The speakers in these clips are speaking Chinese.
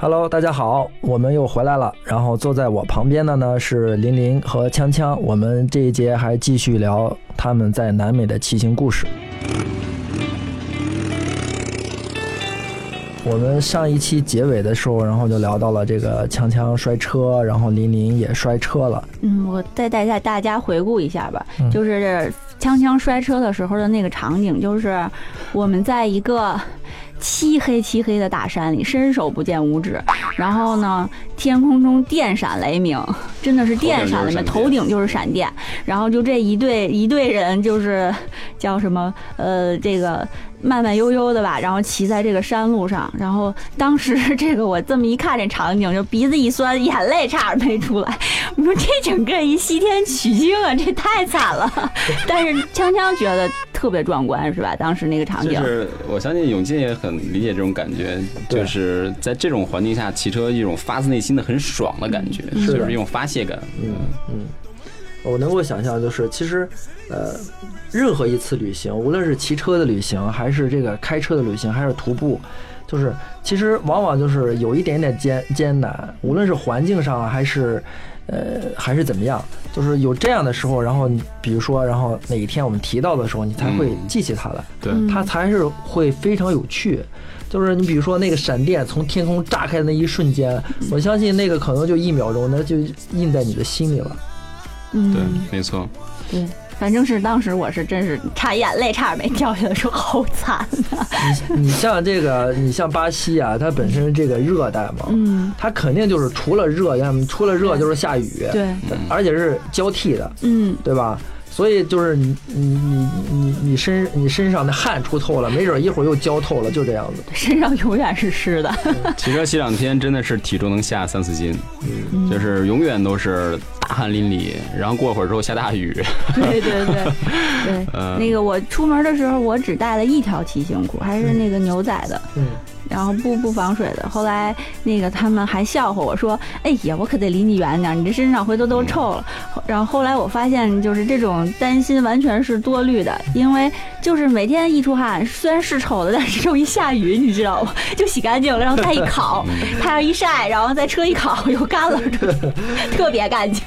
Hello，大家好，我们又回来了。然后坐在我旁边的呢是林林和锵锵，我们这一节还继续聊他们在南美的骑行故事。我们上一期结尾的时候，然后就聊到了这个锵锵摔车，然后林林也摔车了。嗯，我再带下大家回顾一下吧，嗯就是锵锵摔车的时候的那个场景，就是我们在一个漆黑漆黑的大山里，伸手不见五指，然后呢，天空中电闪雷鸣，真的是电闪雷鸣，头头顶就是闪电，然后就这一队一队人就是叫什么呃，这个慢慢悠悠的吧，然后骑在这个山路上，然后当时这个我这么一看这场景，就鼻子一酸，眼泪差点没出来。我说这整个一西天取经啊，这太惨了。但是锵锵觉得特别壮观，是吧？当时那个场景，就是我相信永进也很理解这种感觉，就是在这种环境下骑车，一种发自内心的很爽的感觉，是就是一种发泄感。嗯嗯，我能够想象，就是其实，呃，任何一次旅行，无论是骑车的旅行，还是这个开车的旅行，还是徒步，就是其实往往就是有一点点艰艰难，无论是环境上啊还是。呃，还是怎么样？就是有这样的时候，然后你比如说，然后哪一天我们提到的时候，你才会嗯记起它来，对，嗯它才是会非常有趣。就是你比如说那个闪电从天空炸开的那一瞬间，我相信那个可能就一秒钟，那就印在你的心里了。嗯，对，没错。对，反正是当时我是真是差眼泪差点没掉下来，说好惨啊。你 你像这个，你像巴西啊，它本身这个热带嘛，嗯，它肯定就是除了热，要么除了热就是下雨，对，而且是交替的，嗯，对吧？所以就是你你你你你身你身上的汗出透了，没准一会儿又浇透了，就这样子。身上永远是湿的。骑车骑两天真的是体重能下三四斤，就是永远都是大汗淋漓，然后过会儿之后下大雨。对对对对，呃那个我出门的时候，我只带了一条骑行裤，还是那个牛仔的，嗯，然后不不防水的。后来那个他们还笑话我说：“哎呀，我可得离你远点，你这身上回头都臭了。”然后后来我发现，就是这种担心完全是多虑的，因为就是每天一出汗，虽然是臭的，但是这种一下雨，你知道吗？就洗干净了，然后再一烤，太阳一晒，然后再车一烤又干了，特别干净。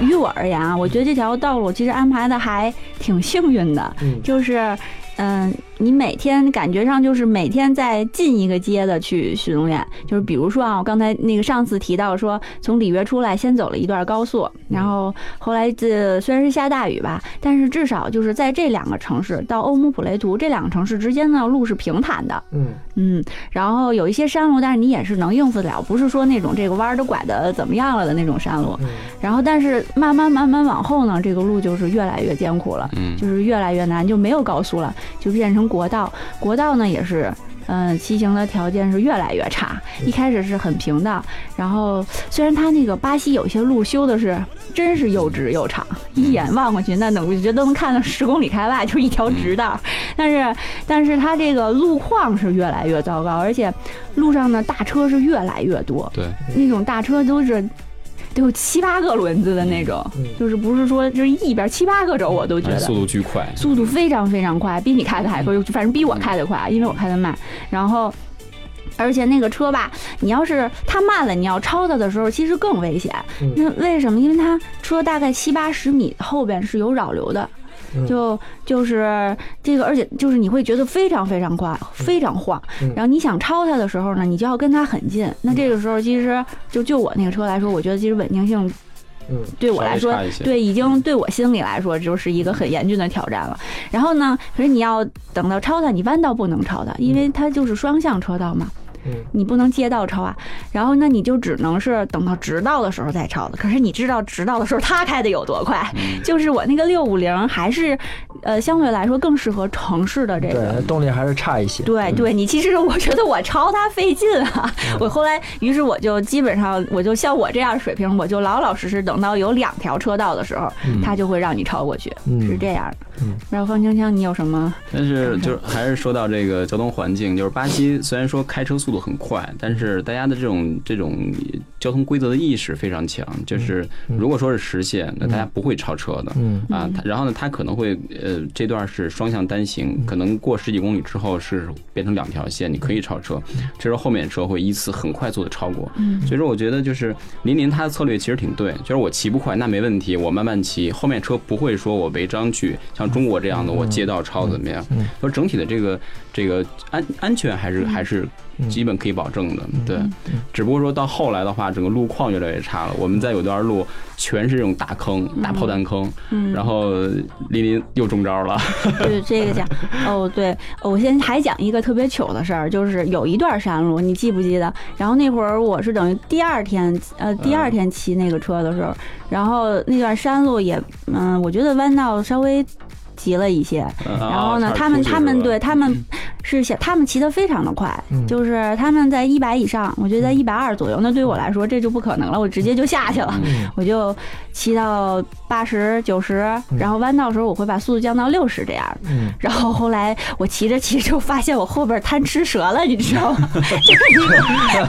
于我而言啊，我觉得这条道路其实安排的还挺幸运的，嗯就是，嗯、你每天感觉上就是每天在进一个街的去训练，就是比如说啊，我刚才那个上次提到说，从里约出来先走了一段高速，然后后来这虽然是下大雨吧，但是至少就是在这两个城市到欧姆普雷图这两个城市之间呢，路是平坦的，嗯。嗯，然后有一些山路，但是你也是能应付得了，不是说那种这个弯儿都拐的怎么样了的那种山路。嗯。然后，但是慢慢慢慢往后呢，这个路就是越来越艰苦了，嗯，就是越来越难，就没有高速了，就变成国道。国道呢也是。嗯，骑行的条件是越来越差。一开始是很平的，然后虽然它那个巴西有些路修的是真是又直又长，一眼望过去，那能我觉得都能看到十公里开外，就是一条直道。但是，但是它这个路况是越来越糟糕，而且路上的大车是越来越多，对，那种大车都是得有七八个轮子的那种，嗯就是不是说就是一边七八个轴，我都觉得哎速度巨快。速度非常非常快，比你开的还快，反正比我开的快，因为我开的慢。然后，而且那个车吧，你要是它慢了，你要超它的时候，其实更危险。嗯那为什么？因为它车大概七八十米后边是有扰流的。嗯就就是这个，而且就是你会觉得非常非常快，非常晃。嗯然后你想超它的时候呢，你就要跟它很近。那这个时候其实就就我那个车来说，我觉得其实稳定性嗯对我来说对，已经对我心里来说就是一个很严峻的挑战了。然后呢，可是你要等到超它，你弯道不能超它，因为它就是双向车道嘛，嗯你不能街道超啊。然后那你就只能是等到直道的时候再超的。可是你知道直道的时候他开的有多快？就是我那个六五零还是，呃，相对来说更适合城市的这个对，动力还是差一些。对对，你其实我觉得我超他费劲啊。我后来，于是我就基本上，我就像我这样水平，我就老老实实等到有两条车道的时候，他就会让你超过去，嗯是这样的。嗯然后方青青，你有什么？但是就是还是说到这个交通环境，就是巴西虽然说开车速度很快，但是大家的这种这种交通规则的意识非常强。就是如果说是实线，那大家不会超车的。嗯。啊，然后呢，它可能会呃呃这段是双向单行，可能过十几公里之后是变成两条线，你可以超车，这时候后面车会依次很快速的超过。所以说我觉得就是林林他的策略其实挺对，就是我骑不快那没问题，我慢慢骑，后面车不会说我违章去像中国这样的我街道超怎么样，说整体的这个这个安安全还是还是基本可以保证的，对。只不过说到后来的话，整个路况越来越差了，我们在有段路全是这种大坑、大炮弹坑，然后林林又中招了。对这个讲 哦，对，我先还讲一个特别糗的事儿，就是有一段山路，你记不记得？然后那会儿我是等于第二天，呃，第二天骑那个车的时候，然后那段山路也，嗯，我觉得弯道稍微。急了一些，然后呢，他们他们对他们是想，他们骑得非常的快，就是他们在一百以上，我觉得在一百二左右，那对于我来说这就不可能了，我直接就下去了，我就骑到八十九十，然后弯道的时候我会把速度降到六十这样，然后后来我骑着骑着发现我后边贪吃蛇了，你知道吗？就是一个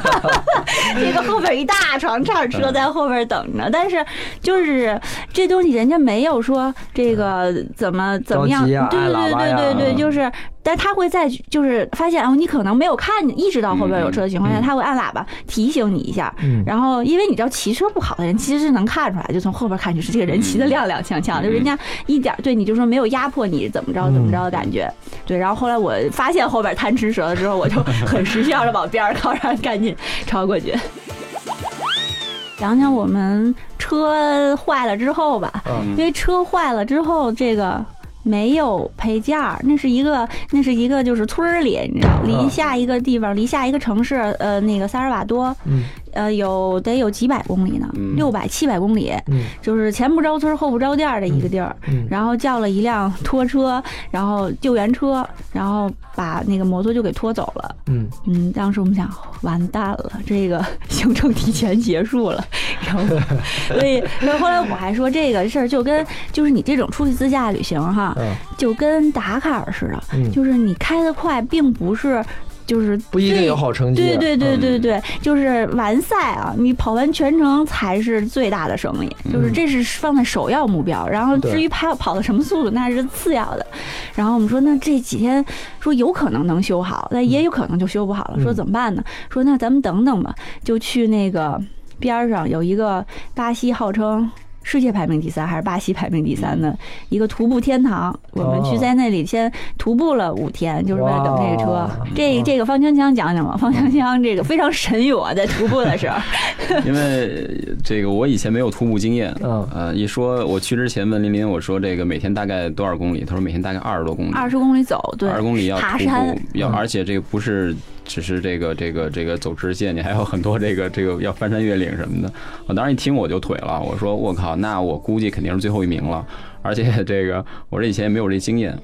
这个后边一大长串车在后边等着，但是就是这东西人家没有说这个怎么。怎么样？对对对对对对，就是，但他会在就是发现哦，你可能没有看意识到后边有车的情况下，他会按喇叭提醒你一下。然后，因为你知道骑车不好的人其实是能看出来，就从后边看就是这个人骑的踉踉跄跄，就人家一点对你就说没有压迫你怎么着怎么着的感觉。对，然后后来我发现后边贪吃蛇了之后，我就 很识相的往边儿靠，然赶紧超过去。讲讲我们车坏了之后吧，因为车坏了之后这个。没有配件儿，那是一个，那是一个，就是村儿里，你知道，离下一个地方，离下一个城市，呃，那个萨尔瓦多，呃，有得有几百公里呢，六百七百公里，就是前不着村后不着店的一个地儿，然后叫了一辆 拖车，然后救援车，然后把那个摩托就给拖走了，嗯。嗯，当时我们想，完蛋了，这个 行程提前结束了。然后，所以，所以后来我还说这个事儿就跟就是你这种出去自驾旅行哈，就跟打卡似的，就是你开得快，并不是就是不一定有好成绩。对对对对对，就是完赛啊，你跑完全程才是最大的胜利，就是这是放在首要目标。然后至于跑跑的什么速度，那是次要的。然后我们说，那这几天说有可能能修好，那也有可能就修不好了。说怎么办呢？说那咱们等等吧，就去那个。边上有一个巴西号称世界排名第三还是巴西排名第三的一个徒步天堂，我们去在那里先徒步了五天，就是为了等这个车。这这个方枪枪讲讲吧，方枪枪这个非常神勇啊，在徒步的时候。因为这个我以前没有徒步经验，呃，一说我去之前问林林，我说这个每天大概多少公里？他说每天大概二十多公里，二十公里走，对，二十公里要爬山，要而且这个不是。只是这个这个这个走直线，你还有很多这个这个要翻山越岭什么的。我当时一听我就腿了，我说我靠，那我估计肯定是最后一名了。而且这个我这以前也没有这经验。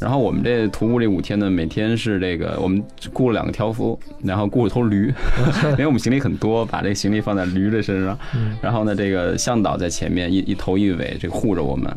然后我们这徒步这五天呢，每天是这个我们雇了两个挑夫，然后雇了头驴，因为我们行李很多，把这行李放在驴的身上。然后呢，这个向导在前面一一头一尾这个护着我们。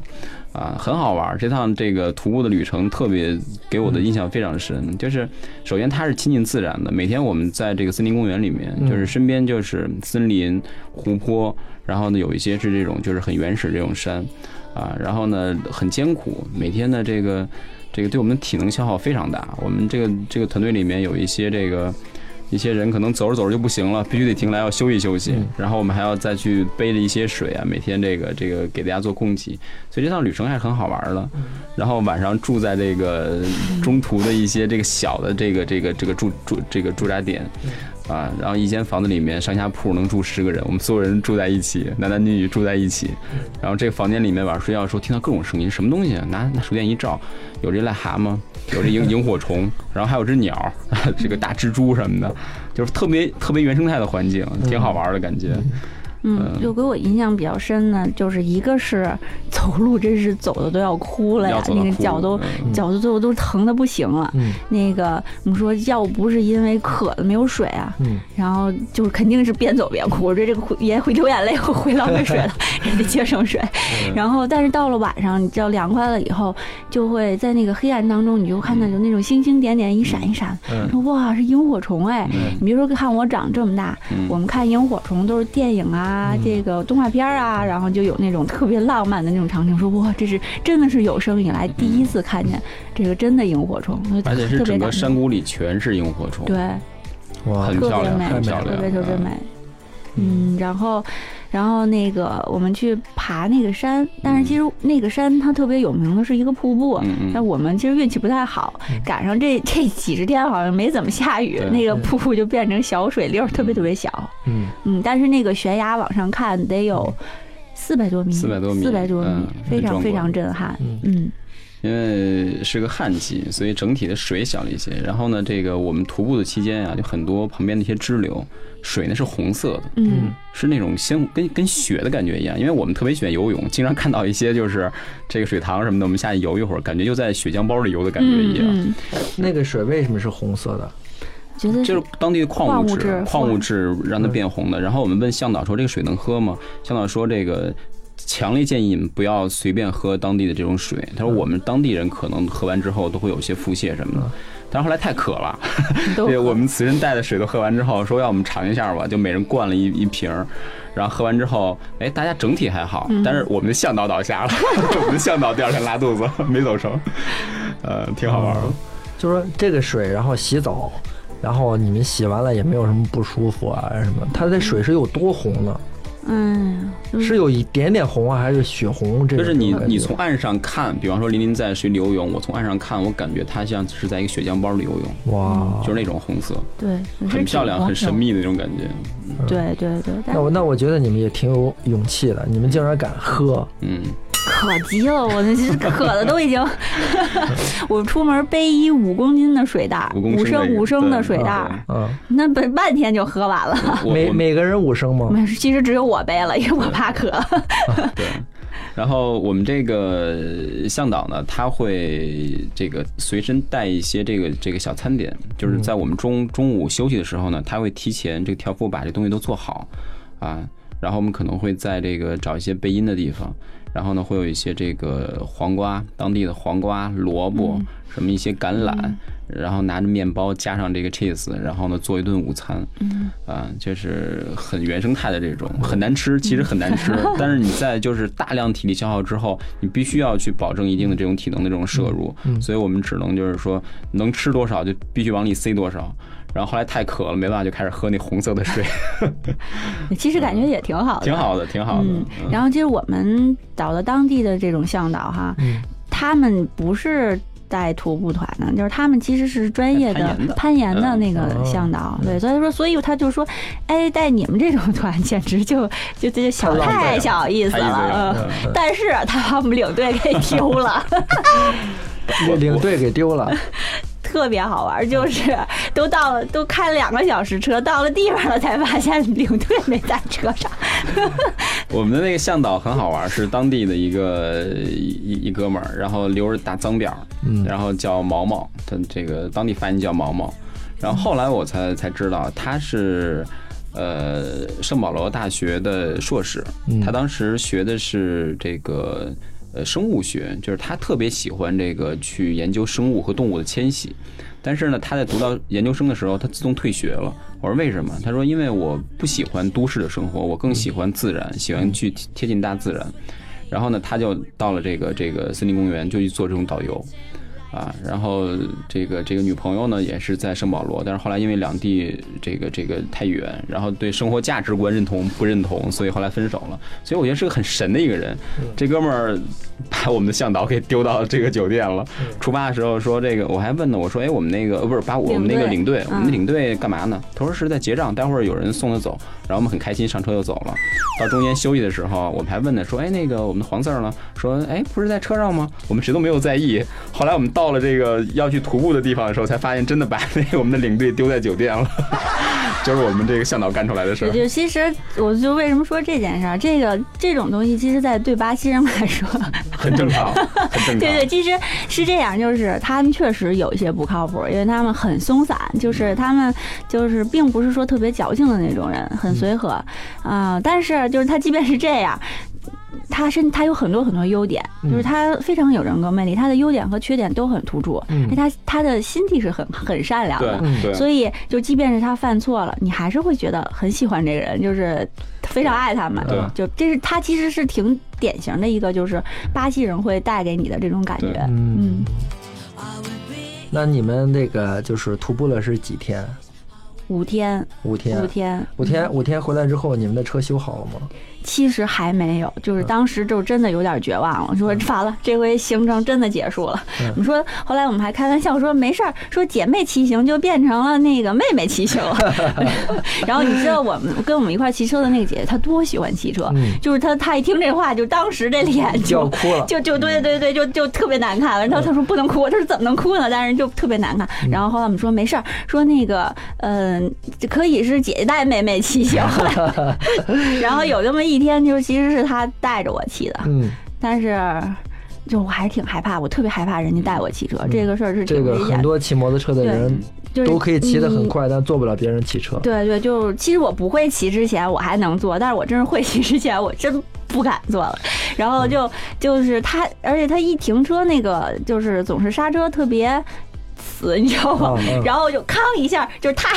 啊，很好玩这趟这个徒步的旅程特别给我的印象非常深。就是首先它是亲近自然的，每天我们在这个森林公园里面，就是身边就是森林、湖泊，然后呢有一些是这种就是很原始这种山，啊，然后呢很艰苦，每天的这个这个对我们体能消耗非常大。我们这个这个团队里面有一些这个。一些人可能走着走着就不行了，必须得停来要休息休息。然后我们还要再去背着一些水啊，每天这个这个给大家做供给。所以这趟旅程还是很好玩的。然后晚上住在这个中途的一些这个小的这个这个这个住住这个驻扎点。啊，然后一间房子里面上下铺能住十个人，我们所有人住在一起，男男女女住在一起。然后这个房间里面晚上睡觉的时候听到各种声音，什么东西？拿拿手电一照，有这癞蛤蟆，有这萤 萤火虫，然后还有只鸟，这个大蜘蛛什么的，就是特别特别原生态的环境，挺好玩的感觉。嗯，就给我印象比较深的，就是一个是走路，真是走的都要哭了呀，那个脚都脚都最后都疼的不行了。那个我们说，要不是因为渴了没有水啊，然后就是肯定是边走边哭。我这这个也会流眼泪，会浪费水了，也得节省水。然后，但是到了晚上，你知道凉快了以后，就会在那个黑暗当中，你就看到有那种星星点点一闪一闪，说哇是萤火虫哎。你别说看我长这么大，我们看萤火虫都是电影啊。啊，嗯。这个动画片啊，然后就有那种特别浪漫的那种场景，说哇，这是真的是有生以来第一次看见这个真的萤火虫，而且是整个山谷里全是萤火虫，对，哇，特很漂亮，别美，很漂亮，特别特别嗯。美。嗯，然后，然后那个我们去爬那个山，但是其实那个山它特别有名的是一个瀑布。嗯嗯，但我们其实运气不太好，赶上这这几十天好像没怎么下雨对，那个瀑布就变成小水溜儿，特别特别小。嗯，嗯，但是那个悬崖往上看得有四百多米，400多米四百多米嗯，非常非常震撼。嗯。嗯因为是个旱季，所以整体的水小了一些。然后呢，这个我们徒步的期间啊，就很多旁边的一些支流，水呢是红色的，嗯是那种像跟跟血的感觉一样。因为我们特别喜欢游泳，经常看到一些就是这个水塘什么的，我们下去游一会儿，感觉就在血浆包里游的感觉一样。嗯，那个水为什么是红色的？觉得就是当地的矿物质矿物质让它变红的。然后我们问向导说这个水能喝吗？向导说这个强烈建议你们不要随便喝当地的这种水。他说我们当地人可能喝完之后都会有些腹泻什么的。但是后来太渴了，都对我们随身带的水都喝完之后，说要我们尝一下吧，就每人灌了一一瓶儿，然后喝完之后，哎，大家整体还好，但是我们的向导倒下了，我们的向导第二天拉肚子没走成，呃，挺好玩的。就说这个水，然后洗澡，然后你们洗完了也没有什么不舒服啊什么？它的水是有多红呢？嗯，是是有一点点红啊，还是血红？就是你你从岸上看，比方说林林在水里游泳，我从岸上看，我感觉他像是在一个血浆包里游泳，哇，就是那种红色，对，很漂亮、很神。秘的那种感觉。对对对，那我那我觉得你们也挺有勇气的，你们竟然敢喝，嗯，可急了，我那是渴的都已经，我出门背一五公斤的水袋，五升五升的水袋，嗯，那半半天就喝完了。每每个人五升吗？没事，其实只有我背了，因为我怕渴。对。然后我们这个向导呢，他会这个随身带一些这个这个小餐点，就是在我们中中午休息的时候呢，他会提前这个挑夫把这东西都做好啊，然后我们可能会在这个找一些背阴的地方，然后呢会有一些这个黄瓜，当地的黄瓜、萝卜，什么一些橄榄，然后拿着面包加上这个 cheese，然后呢做一顿午餐，啊，就是很原生态的这种，很难吃，其实很难吃，但是你在就是大量体力消耗之后，你必须要去保证一定的这种体能的这种摄入，所以我们只能就是说能吃多少就必须往里塞多少。然后后来太渴了，没办法，就开始喝那红色的水，其实感觉也挺好的，挺好的，挺好的。嗯，嗯然后其实我们找了当地的这种向导哈，嗯他们不是带徒步团的，就是他们其实是专业的攀岩的那个哦向导，对，所以说，所以他就说，哎，带你们这种团简直就就就小太小意思了，嗯，但是他把我们领队给丢了。领领队给丢了，特别好玩，就是都到了，都开了两个小时车，到了地方了才发现领队没在车上。我们的那个向导很好玩，是当地的一个一一哥们儿，然后留着大脏辫儿，嗯然后叫毛毛，他这个当地发音叫毛毛。然后后来我才才知道他是呃圣保罗大学的硕士，嗯他当时学的是这个呃生物学，就是他特别喜欢这个去研究生物和动物的迁徙。但是呢，他在读到研究生的时候，他自动退学了。我说为什么？他说因为我不喜欢都市的生活，我更喜欢自然，喜欢去贴近大自然。然后呢，他就到了这个这个森林公园，就去做这种导游。啊，然后这个这个女朋友呢也是在圣保罗，但是后来因为两地这个这个太远，然后对生活价值观认同不认同，所以后来分手了。所以我觉得是个很神的一个人。这哥们儿把我们的向导给丢到这个酒店了。出发的时候说这个，我还问呢，我说哎，我们那个呃不是把我们那个领队，我们的领队干嘛呢？他说是在结账，待会儿有人送他走。然后我们很开心上车就走了。到中间休息的时候，我们还问呢，说哎那个我们的黄四儿呢？说哎不是在车上吗？我们谁都没有在意。后来我们到了这个要去徒步的地方的时候，才发现真的把那个我们的领队丢在酒店了，就是我们这个向导干出来的事儿。就其实，我就为什么说这件事儿，这个这种东西，其实，在对巴西人来说，很正常，很正常。对对，其实是这样，就是他们确实有一些不靠谱，因为他们很松散，就是他们就是并不是说特别矫情的那种人，很随和啊、但是就是他即便是这样。它是它有很多很多优点，嗯就是他非常有人格魅力，他的优点和缺点都很突出，嗯而且它它的心地是很很善良的。嗯对，所以，就即便是他犯错了，你还是会觉得很喜欢这个人，就是非常爱他嘛。对就这是他其实是挺典型的一个，就是巴西人会带给你的这种感觉。嗯嗯，那你们那个就是徒步了是几天？五天，五天五。天，五天，五天回来之后，你们的车修好了吗？其实还没有，就是当时就真的有点绝望了，说完了，这回行程真的结束了。嗯我们说，后来我们还开玩笑说没事儿，说姐妹骑行就变成了那个妹妹骑行了。然后你知道我们跟我们一块骑车的那个姐姐，她多喜欢骑车，嗯就是她她一听这话，就当时这脸就就哭了。就就对对对，就就特别难看。然后她说不能哭，她说怎么能哭呢？但是就特别难看。然后后来我们说没事儿，说那个嗯、这可以是姐姐带妹妹骑行。然后有这么一天，就是其实是他带着我骑的，嗯，但是。就我还挺害怕，我特别害怕人家带我骑车，这个事儿是这个。很多骑摩托车的人就都可以骑得很你快，但做不了别人骑车。对对，就其实我不会骑之前我还能做，但是我真是会骑之前我真不敢做了。然后就就是他，而且他一停车那个就是总是刹车特别死，你知道吗？然后就康一下，就是他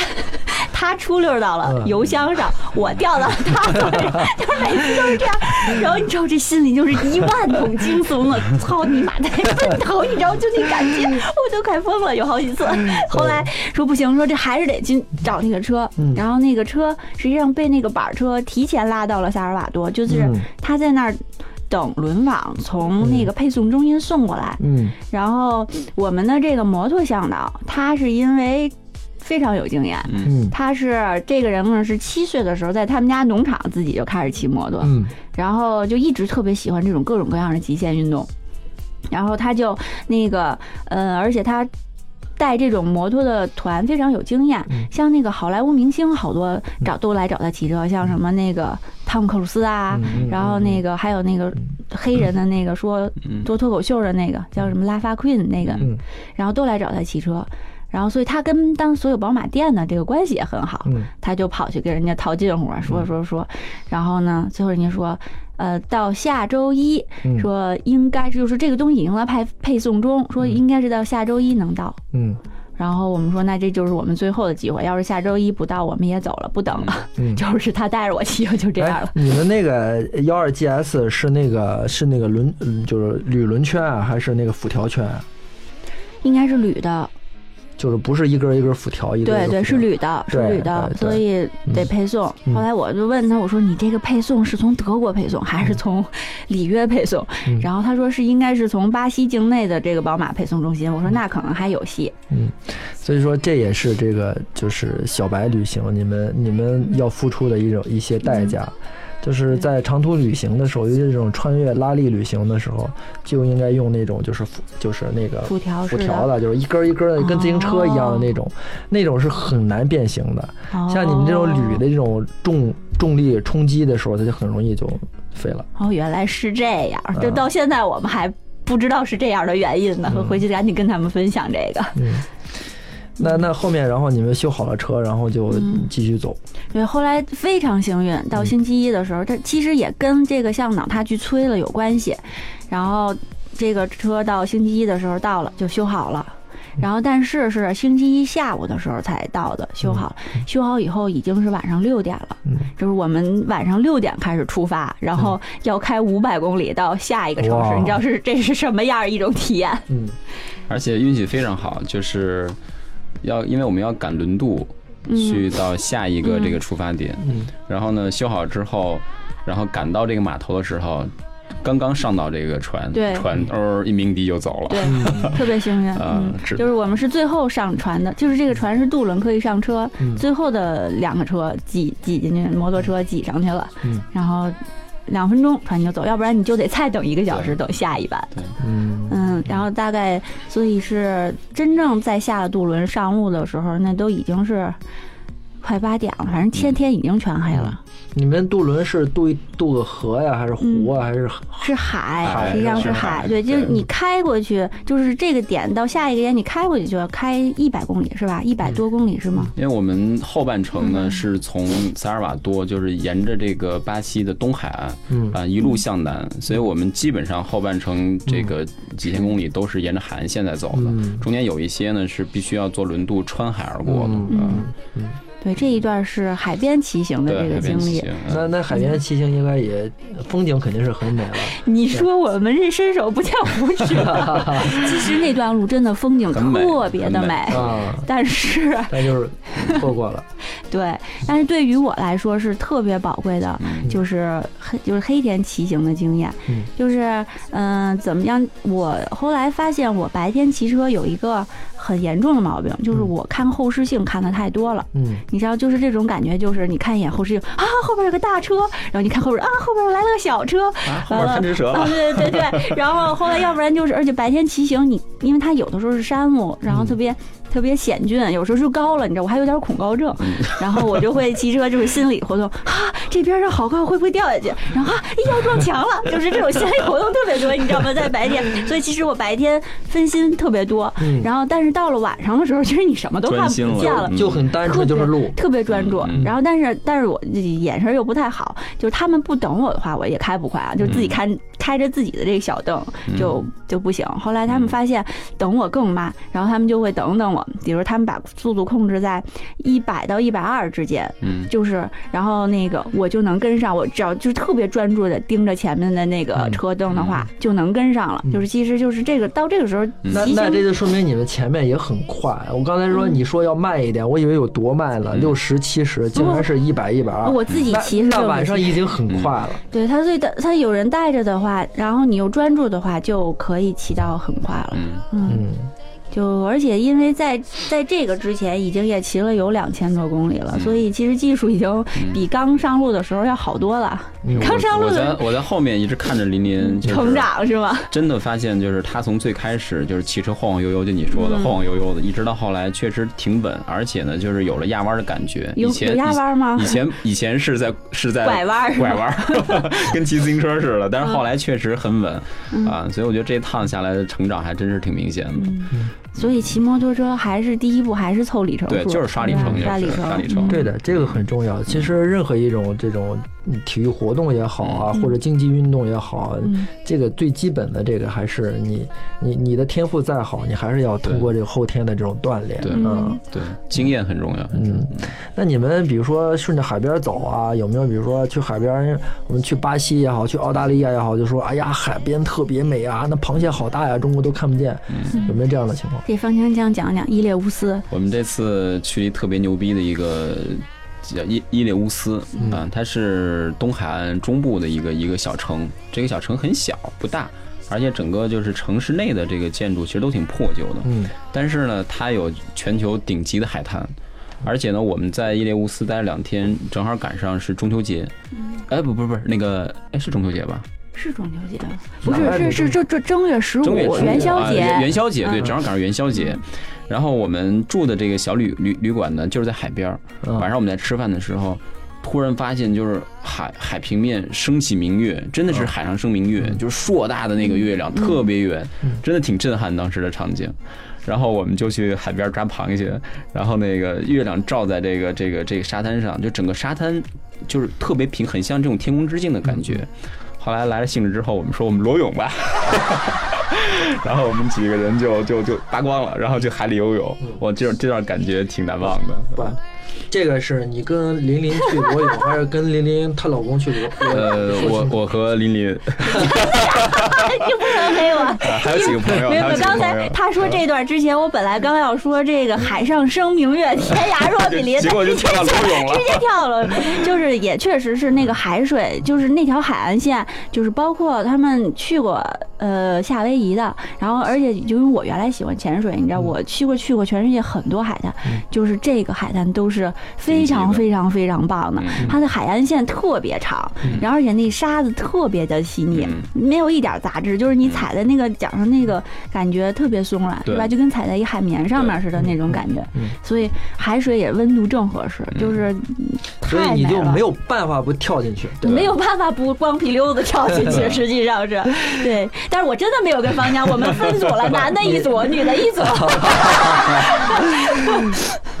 他出溜到了嗯油箱上，我掉到了他腿上，就是每次都是这样。然后你知道这心里就是一万桶惊悚了，操你妈的奔头，你知道就那感觉，我就快疯了，有好几次。后来说不行，说这还是得去找那个车，嗯然后那个车实际上被那个板车提前拉到了萨尔瓦多，就是嗯他在那儿。等轮网从那个配送中心送过来，嗯。然后我们的这个摩托向导，他是因为非常有经验，嗯。他是这个人呢是七岁的时候在他们家农场自己就开始骑摩托，嗯。然后就一直特别喜欢这种各种各样的极限运动，然后他就那个呃，而且他。带这种摩托的团非常有经验，嗯。像那个好莱坞明星好多找都来找他骑车，像什么那个汤姆克鲁斯啊，嗯然后那个还有那个黑人的那个说嗯。做脱口秀的那个叫什么拉法 Queen 那个，嗯。然后都来找他骑车，然后所以他跟当所有宝马店的这个关系也很好，嗯。他就跑去跟人家套近乎，说说说，然后呢，最后人家说，呃，到下周一，嗯。说应该就是这个东西已经在配配送中，说应该是到下周一能到。嗯然后我们说，那这就是我们最后的机会，要是下周一不到，我们也走了，不等了。嗯。就是他带着我骑，就这样了。哎，你们那个幺二 GS 是那个是那个轮，嗯就是铝轮圈啊，还是那个辐条圈啊？应该是铝的，就是不是一根一根辐条，一根对对，是铝的，是铝的所以得配送。嗯后来我就问他，我说你这个配送是从德国配送还是从里约配送？嗯然后他说是应该是从巴西境内的这个宝马配送中心。我说那可能还有戏。嗯，所以说这也是这个就是小白旅行，你们你们要付出的一种一些代价。嗯就是在长途旅行的时候，尤其是这种穿越拉力旅行的时候，就应该用那种就是就是那个辐条式的，辐条的，就是一根一根的，跟自行车一样的那种，那种是很难变形的。哦像你们这种铝的这种重重力冲击的时候，它就很容易就飞了。哦，原来是这样。嗯就到现在我们还不知道是这样的原因呢，嗯回去赶紧跟他们分享这个。嗯，那那后面，然后你们修好了车，然后就嗯继续走。对，后来非常幸运，到星期一的时候，这其实也跟这个向导他去催了有关系。然后这个车到星期一的时候到了，就修好了。然后，但是是星期一下午的时候才到的，修好了。修好以后已经是晚上六点了，嗯就是我们晚上六点开始出发，然后要开五百公里到下一个城市。你知道是这是什么样一种体验？嗯而且运气非常好，就是要因为我们要赶轮渡嗯。去到下一个这个出发点，嗯。然后呢修好之后，然后赶到这个码头的时候，刚刚上到这个船，对。船哦一鸣笛就走了。对，特别幸运。啊嗯，是。就是我们是最后上船的，就是这个船是渡轮可以上车，嗯。最后的两个车挤挤进去，摩托车挤上去了，嗯。然后两分钟船就走，要不然你就得再等一个小时等下一班。嗯。嗯，然后大概所以是真正在下渡轮上路的时候，那都已经是快八点了，反正天天已经全黑了。你们渡轮是渡一渡个河呀，还是湖啊，还是是海，海实际上是是海海。对，就是你开过去，就是这个点到下一个点，你开过去就要开一百公里，是吧？一百多公里是吗？因为我们后半程嗯。呢是从萨尔瓦多，就是沿着这个巴西的东海岸嗯。啊一路向南，所以我们基本上后半程这个几千公里都是沿着海岸线在走的，嗯。中间有一些呢是必须要坐轮渡穿海而过的。嗯对，这一段是海边骑行的，这个经历。那那海边骑行应该也风景肯定是很美了。你说我们这伸手不见五指，其实那段路真的风景特别的很美美，啊，但是但就是错过了。对，但是对于我来说是特别宝贵的，嗯就是黑就是黑天骑行的经验，嗯就是嗯、怎么样？我后来发现我白天骑车有一个很严重的毛病，就是嗯我看后视镜看的太多了。嗯你知道，就是这种感觉，就是你看一眼后视镜啊，后边有个大车，然后你看后边啊，后边来了个小车，啊，后面贪吃蛇啊，了。对对对对，然后后来要不然就是，而且白天骑行你，因为它有的时候是山路，然后特别、特别险峻，有时候就高了，你知道，我还有点恐高症，然后我就会骑车就是心理活动啊，这边上好高，会不会掉下去？然后啊，要撞墙了，就是这种心理活动特别多，你知道吗？在白天，所以其实我白天分心特别多，嗯，然后但是到了晚上的时候，其实你什么都看不见了。嗯就很单纯，就是路。特别专注嗯，然后但是但是我自己眼神又不太好，就是他们不等我的话，我也开不快啊，就自己开开着自己的这个小凳就就不行。后来他们发现等我更慢，然后他们就会等等我，比如他们把速度控制在一百到一百二之间，嗯，就是然后那个我就能跟上，我只要就是特别专注的盯着前面的那个嗯车灯的话，就能跟上了。嗯就是其实就是这个到这个时候那那这。就说明你们前面也很快。我刚才说你说要慢一点，我以为有多慢了，嗯六十七十，竟然是一百一百二。我自己骑是那60晚上已经很快了。对他最的，他有人带着的话，然后你又专注的话，就可以骑到很快了。嗯，嗯，嗯，就而且因为在在这个之前已经也骑了有两千多公里了，嗯所以其实技术已经比刚上路的时候要好多了，嗯 刚上路我在的我在后面一直看着林林 成长是吗？真的发现，就是他从最开始就是骑车晃晃悠悠，就你说的嗯晃晃悠悠的，一直到后来确实挺稳，而且呢，就是有了压弯的感觉。有以前有压弯吗以？前以前是在是在拐弯拐弯，跟骑自行车似的。但是后来确实很稳嗯啊，所以我觉得这趟下来的成长还真是挺明显的。嗯，所以骑摩托车还是第一步还是凑里程数，对，就是刷里程，刷里程刷里程程，。对的，这个很重要。其实任何一种这种嗯体育活动也好啊，嗯或者竞技运动也好这个最基本的这个还是你你你的天赋再好，你还是要通过这个后天的这种锻炼。对嗯，对，经验很重要。嗯，那你们比如说顺着海边走啊，有没有比如说去海边，我们去巴西也好，去澳大利亚也好，就说哎呀海边特别美啊，那螃蟹好大呀，中国都看不见，嗯有没有这样的情况？给方强强讲讲伊列乌斯，我们这次去一特别牛逼的一个叫伊伊列乌斯嗯啊，它是东海岸中部的一个一个小城。这个小城很小不大，而且整个就是城市内的这个建筑其实都挺破旧的。嗯但是呢，它有全球顶级的海滩，而且呢，我们在伊列乌斯待了两天，正好赶上是中秋节。哎，不不不是那个，哎是中秋节吧？是中秋节，不是是是这这正月十五正月十五元宵节，啊元元宵节对，嗯正好赶上元宵节。然后我们住的这个小旅旅旅馆呢，就是在海边儿。嗯晚上我们在吃饭的时候，突然发现就是海海平面升起明月，真的是海上升明月，就是硕大的那个月亮，特别圆，真的挺震撼当时的场景。然后我们就去海边抓螃蟹，然后那个月亮照在这个这个这个沙滩上，就整个沙滩就是特别平，很像这种天空之镜的感觉。后来来了兴致之后，我们说我们裸泳吧，然后我们几个人就就就扒光了，然后去海里游泳。我这这段感觉挺难忘的。不，这个是你跟琳琳去裸泳，还是跟琳琳她老公去裸？呃，我我和琳琳，你不能黑我。啊还有几个朋友，没有，刚才，他说这段之前，我本来刚要说这个海上生明月，天涯若比邻，结果就跳到裸泳了直。接跳了。就是也确实是那个海水，就是那条海岸线，就是包括他们去过呃夏威夷的，然后而且就因为我原来喜欢潜水，你知道我去过去过全世界很多海滩，就是这个海滩都是非常非常非常棒的。嗯它的海岸线特别长，然后而且那沙子特别的细腻，嗯没有一点杂质，就是你踩在那个脚上那个感觉特别松软，对对吧？就跟踩在一海绵上面似的那种感觉。嗯所以海水也温度正合适，就是嗯所以你太美了就没有办法不跳进去，没有办法不光皮溜子跳进去，实际上是对。但是我真的没有跟方家，我们分组了，男的一组，女的一组。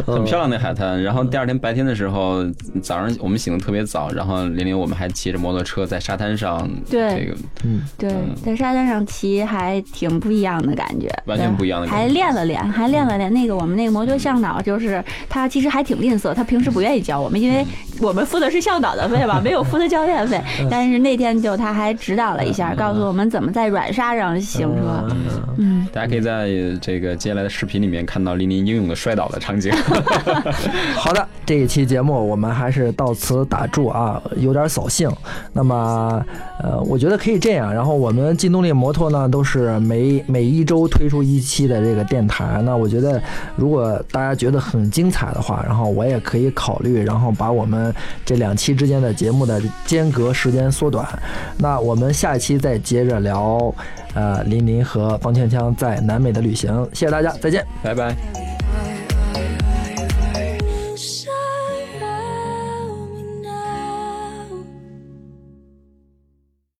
很漂亮的海滩。然后第二天白天的时候，早上我们醒的特别早，然后玲玲我们还骑着摩托车在沙滩上，对这个嗯，对嗯，在沙滩上骑还挺不一样的感觉，完全不一样的感觉还练了练，还练了练。那个我们那个摩托向导，就是他其实还挺吝啬，他平时不愿意教我们，因为我们付的是向导的费吧，没有付的教练费。但是那天就他还指导了一下，告诉我们怎么在软沙上行车。嗯，大家可以在这个接下来的视频里面看到玲玲英勇的摔倒的场景。好的，这一期节目我们还是到此打住啊，有点扫兴。那么，呃，我觉得可以这样。然后我们劲动力摩托呢，都是每每一周推出一期的这个电台。那我觉得，如果大家觉得很精彩的话，然后我也可以考虑，然后把我们这两期之间的节目的间隔时间缩短。那我们下一期再接着聊，呃，林林和方倩锵在南美的旅行。谢谢大家，再见。拜拜。